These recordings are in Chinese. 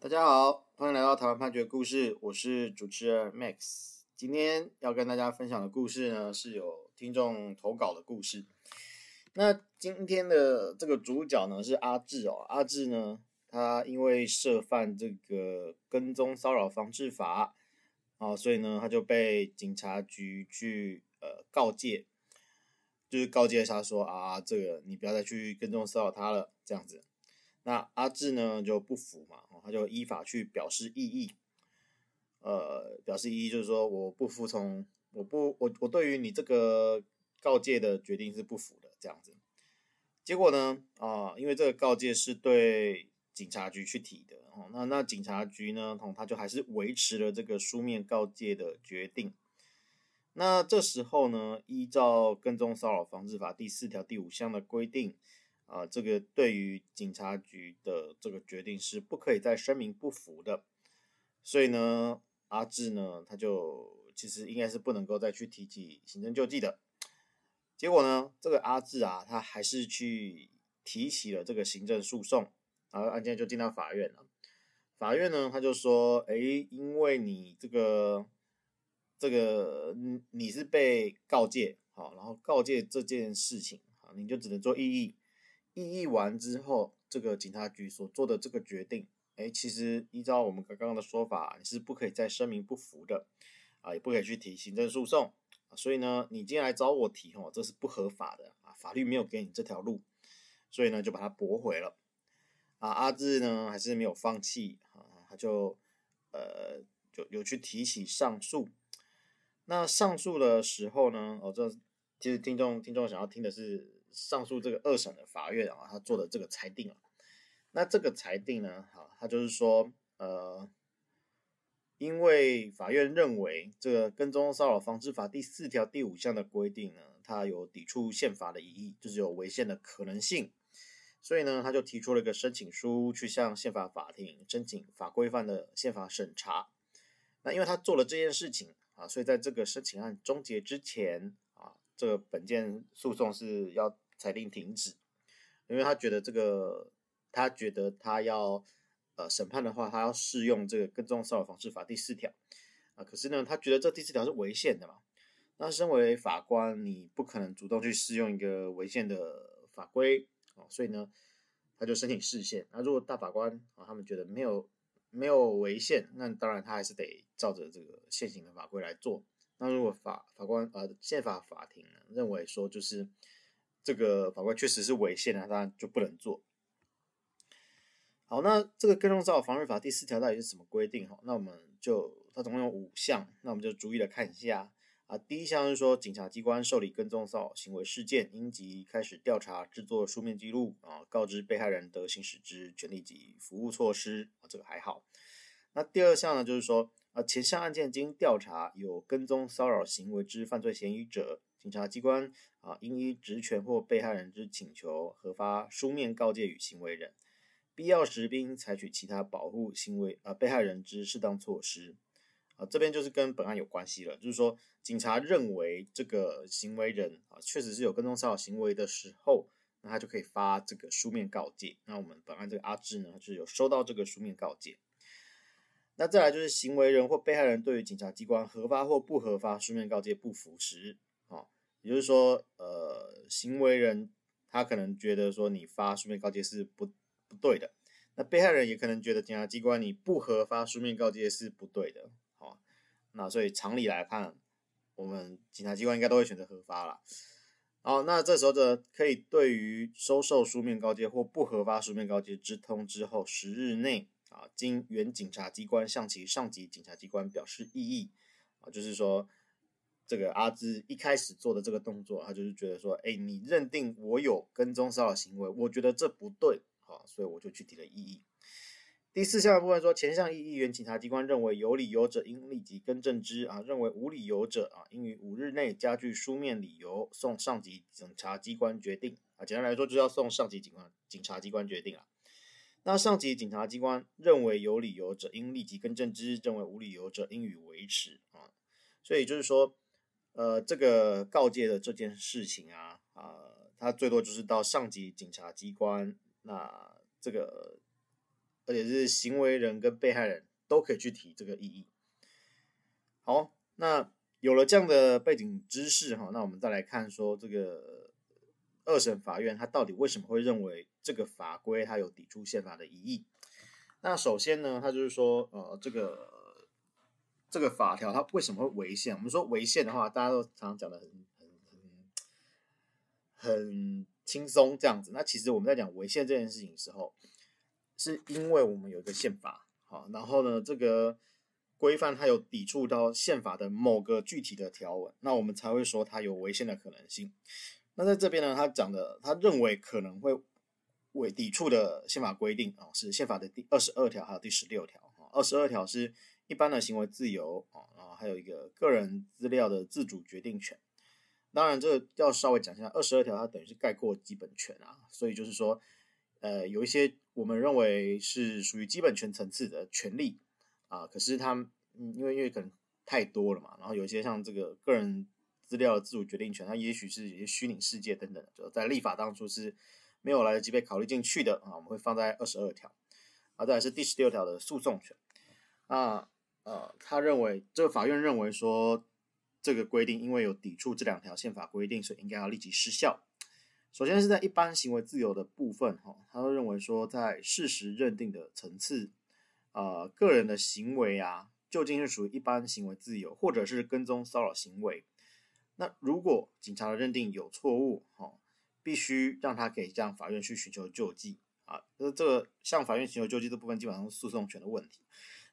大家好，欢迎来到台湾判决故事，我是主持人 Max。今天要跟大家分享的故事呢，是有听众投稿的故事。那今天的这个主角呢是阿志哦，阿志呢，他因为涉犯这个跟踪骚扰防治法啊，所以呢他就被警察局去呃告诫，就是告诫他说啊，这个你不要再去跟踪骚扰他了，这样子。那阿志呢就不服嘛，他就依法去表示异议，呃，表示异议就是说我不服从，我不我我对于你这个告诫的决定是不服的这样子。结果呢，啊、因为这个告诫是对警察局去提的，哦，那那警察局呢，同他就还是维持了这个书面告诫的决定。那这时候呢，依照跟踪骚扰防治法第四条第五项的规定。啊，这个对于警察局的这个决定是不可以再声明不服的，所以呢，阿志呢，他就其实应该是不能够再去提起行政救济的。结果呢，这个阿志啊，他还是去提起了这个行政诉讼，然后案件就进到法院了。法院呢，他就说，哎，因为你这个这个你是被告诫，好，然后告诫这件事情，好，你就只能做异议。异议完之后，这个警察局所做的这个决定，哎，其实依照我们刚刚的说法，你是不可以再声明不服的，啊，也不可以去提行政诉讼，啊，所以呢，你今天来找我提，哦，这是不合法的，啊，法律没有给你这条路，所以呢，就把它驳回了，啊，阿志呢还是没有放弃，啊，他就呃就有去提起上诉，那上诉的时候呢，哦，这其实听众听众想要听的是。上诉这个二审的法院啊，他做的这个裁定啊，那这个裁定呢，哈，他就是说，呃，因为法院认为这个跟踪骚扰防治法第四条第五项的规定呢，它有抵触宪法的疑义，就是有违宪的可能性，所以呢，他就提出了一个申请书，去向宪法法庭申请法规范的宪法审查。那因为他做了这件事情啊，所以在这个申请案终结之前，这个本件诉讼是要。裁定停止，因为他觉得这个，他觉得他要呃审判的话，他要适用这个跟踪骚扰防治法第四条啊。可是呢，他觉得这第四条是违宪的嘛。那身为法官，你不可能主动去适用一个违宪的法规啊，所以呢，他就申请释宪。那如果大法官啊，他们觉得没有没有违宪，那当然他还是得照着这个现行的法规来做。那如果法法官呃宪法法庭呢认为说就是。这个法官确实是违宪的，当然就不能做。好，那这个跟踪骚扰防治法第四条到底是什么规定？哈，那我们就它总共有五项，那我们就逐一的看一下啊。第一项是说，警察机关受理跟踪骚扰行为事件，应即开始调查，制作书面记录啊，告知被害人得行使之权利及服务措施啊，这个还好。那第二项呢，就是说啊，前项案件经调查有跟踪骚扰行为之犯罪嫌疑者。警察机关啊，应依职权或被害人之请求，核发书面告诫与行为人，必要时并采取其他保护行为啊被害人之适当措施啊。这边就是跟本案有关系了，就是说警察认为这个行为人啊确实是有跟踪骚扰行为的时候，那他就可以发这个书面告诫。那我们本案这个阿志呢，就是有收到这个书面告诫。那再来就是行为人或被害人对于警察机关核发或不核发书面告诫不服时。也就是说，呃，行为人他可能觉得说你发书面告诫是不不对的，那被害人也可能觉得检察机关你不核发书面告诫是不对的，好，那所以常理来看，我们检察机关应该都会选择核发了。好，那这时候的可以对于收受书面告诫或不核发书面告诫之通知后十日内啊，经原检察机关向其上级检察机关表示异议啊，就是说。这个阿芝一开始做的这个动作，他就是觉得说，哎，你认定我有跟踪骚扰行为，我觉得这不对，好，所以我就去提了异议。第四项部分说，前项异议原检察机关认为有理由者，应立即更正之啊；认为无理由者啊，应于五日内加具书面理由，送上级检察机关决定啊。简单来说，就是要送上级警官检察机关决定啊。那上级检察机关认为有理由者，应立即更正之；认为无理由者，应予维持啊。所以就是说。呃，这个告诫的这件事情啊，啊、他最多就是到上级警察机关，那这个而且是行为人跟被害人都可以去提这个异议。好，那有了这样的背景知识哈，那我们再来看说这个二审法院他到底为什么会认为这个法规它有抵触宪法的疑义？那首先呢，他就是说，呃，这个这个法条它为什么会违宪？我们说违宪的话，大家都常常讲的很很很很轻松这样子。那其实我们在讲违宪这件事情的时候，是因为我们有一个宪法，好，然后呢，这个规范它有抵触到宪法的某个具体的条文，那我们才会说它有违宪的可能性。那在这边呢，他讲的，他认为可能会违抵触的宪法规定啊，是宪法的第二十二条还有第十六条啊。二十二条是一般的行为自由啊，然后还有一个个人资料的自主决定权。当然，这个要稍微讲一下，二十二条它等于是概括基本权啊，所以就是说，呃，有一些。我们认为是属于基本权层次的权利啊，可是它嗯，因为因为可能太多了嘛，然后有一些像这个个人资料的自主决定权，它也许是有些虚拟世界等等，就在立法当初是没有来得及被考虑进去的啊，我们会放在二十二条，啊，再来是第十六条的诉讼权，啊呃，他认为这个法院认为说这个规定因为有抵触这两条宪法规定，所以应该要立即失效。首先是在一般行为自由的部分，哈，他都认为说，在事实认定的层次，呃，个人的行为啊，究竟是属于一般行为自由，或者是跟踪骚扰行为？那如果警察的认定有错误，哈，必须让他可以向法院去寻求救济啊。那这个向法院寻求救济的部分，基本上是诉讼权的问题。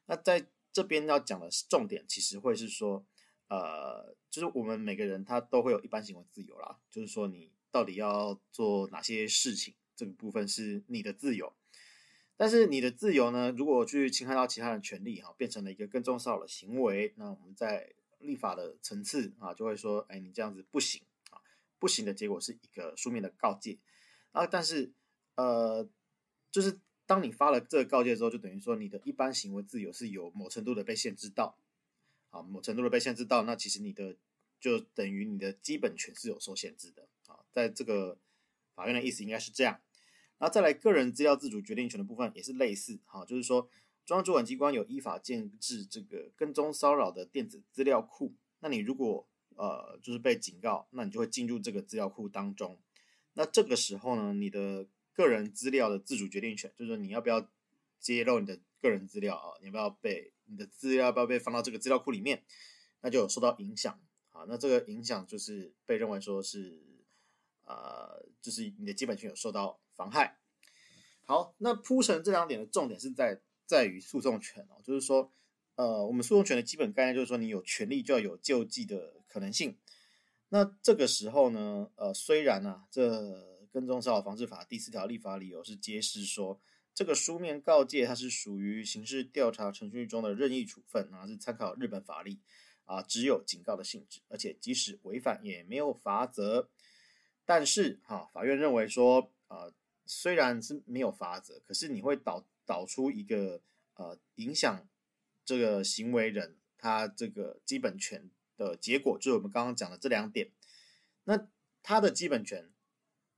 那在这边要讲的重点，其实会是说，呃，就是我们每个人他都会有一般行为自由啦，就是说你。到底要做哪些事情？这个部分是你的自由，但是你的自由呢？如果去侵害到其他人权利，哈，变成了一个跟踪骚扰的行为，那我们在立法的层次啊，就会说，哎，你这样子不行啊，不行的结果是一个书面的告诫啊。但是，呃，就是当你发了这个告诫之后，就等于说你的一般行为自由是有某程度的被限制到，啊，某程度的被限制到，那其实你的就等于你的基本权是有受限制的啊。在这个法院的意思应该是这样，然后再来个人资料自主决定权的部分也是类似，哈，就是说中央主管机关有依法建置这个跟踪骚扰的电子资料库，那你如果呃就是被警告，那你就会进入这个资料库当中，那这个时候呢，你的个人资料的自主决定权，就是说你要不要揭露你的个人资料啊，你要不要被你的资料要不要被放到这个资料库里面，那就有受到影响，啊，那这个影响就是被认为说是。呃，就是你的基本权有受到妨害。好，那铺陈这两点的重点是在在于诉讼权哦，就是说，呃，我们诉讼权的基本概念就是说，你有权利就要有救济的可能性。那这个时候呢，呃，虽然呢、啊，这跟踪骚扰防治法第四条立法理由是揭示说，这个书面告诫它是属于刑事调查程序中的任意处分啊，是参考日本法律啊，只有警告的性质，而且即使违反也没有罚则。但是哈，法院认为说，呃，虽然是没有法则，可是你会导导出一个呃影响这个行为人他这个基本权的结果，就是我们刚刚讲的这两点。那他的基本权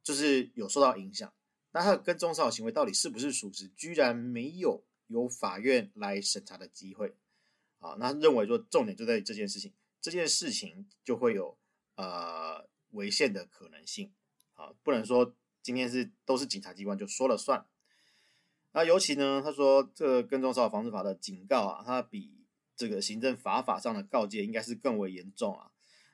就是有受到影响，那他跟踪骚扰行为到底是不是属实，居然没有由法院来审查的机会。啊，那认为说重点就在于这件事情，这件事情就会有呃。违宪的可能性，啊，不能说今天是都是警察机关就说了算。那尤其呢，他说这跟踪骚扰防治法的警告啊，它比这个行政罚法上的告诫应该是更为严重啊。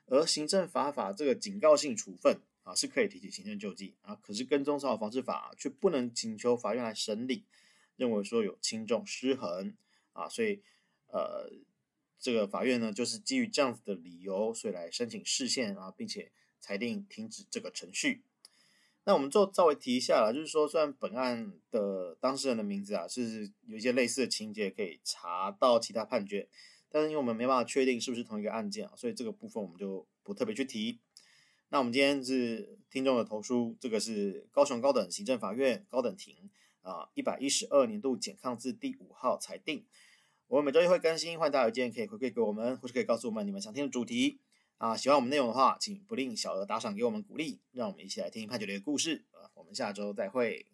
而行政罚法这个警告性处分啊，是可以提起行政救济啊，可是跟踪骚扰防治法却不能请求法院来审理，认为说有轻重失衡啊，所以呃，这个法院呢就是基于这样子的理由，所以来申请释宪啊，并且。裁定停止这个程序。那我们就稍微提一下啦，就是说，虽然本案的当事人的名字啊是有一些类似的情节可以查到其他判决，但是因为我们没办法确定是不是同一个案件啊，所以这个部分我们就不特别去提。那我们今天是听众的投书，这个是高雄高等行政法院高等庭啊一百一十二年度简抗字第五号裁定。我们每周一会更新，欢迎大家有意见可以回馈给我们，或是可以告诉我们你们想听的主题。啊，喜欢我们内容的话，请不吝小额打赏给我们鼓励，让我们一起来听判决里的故事。啊，我们下周再会。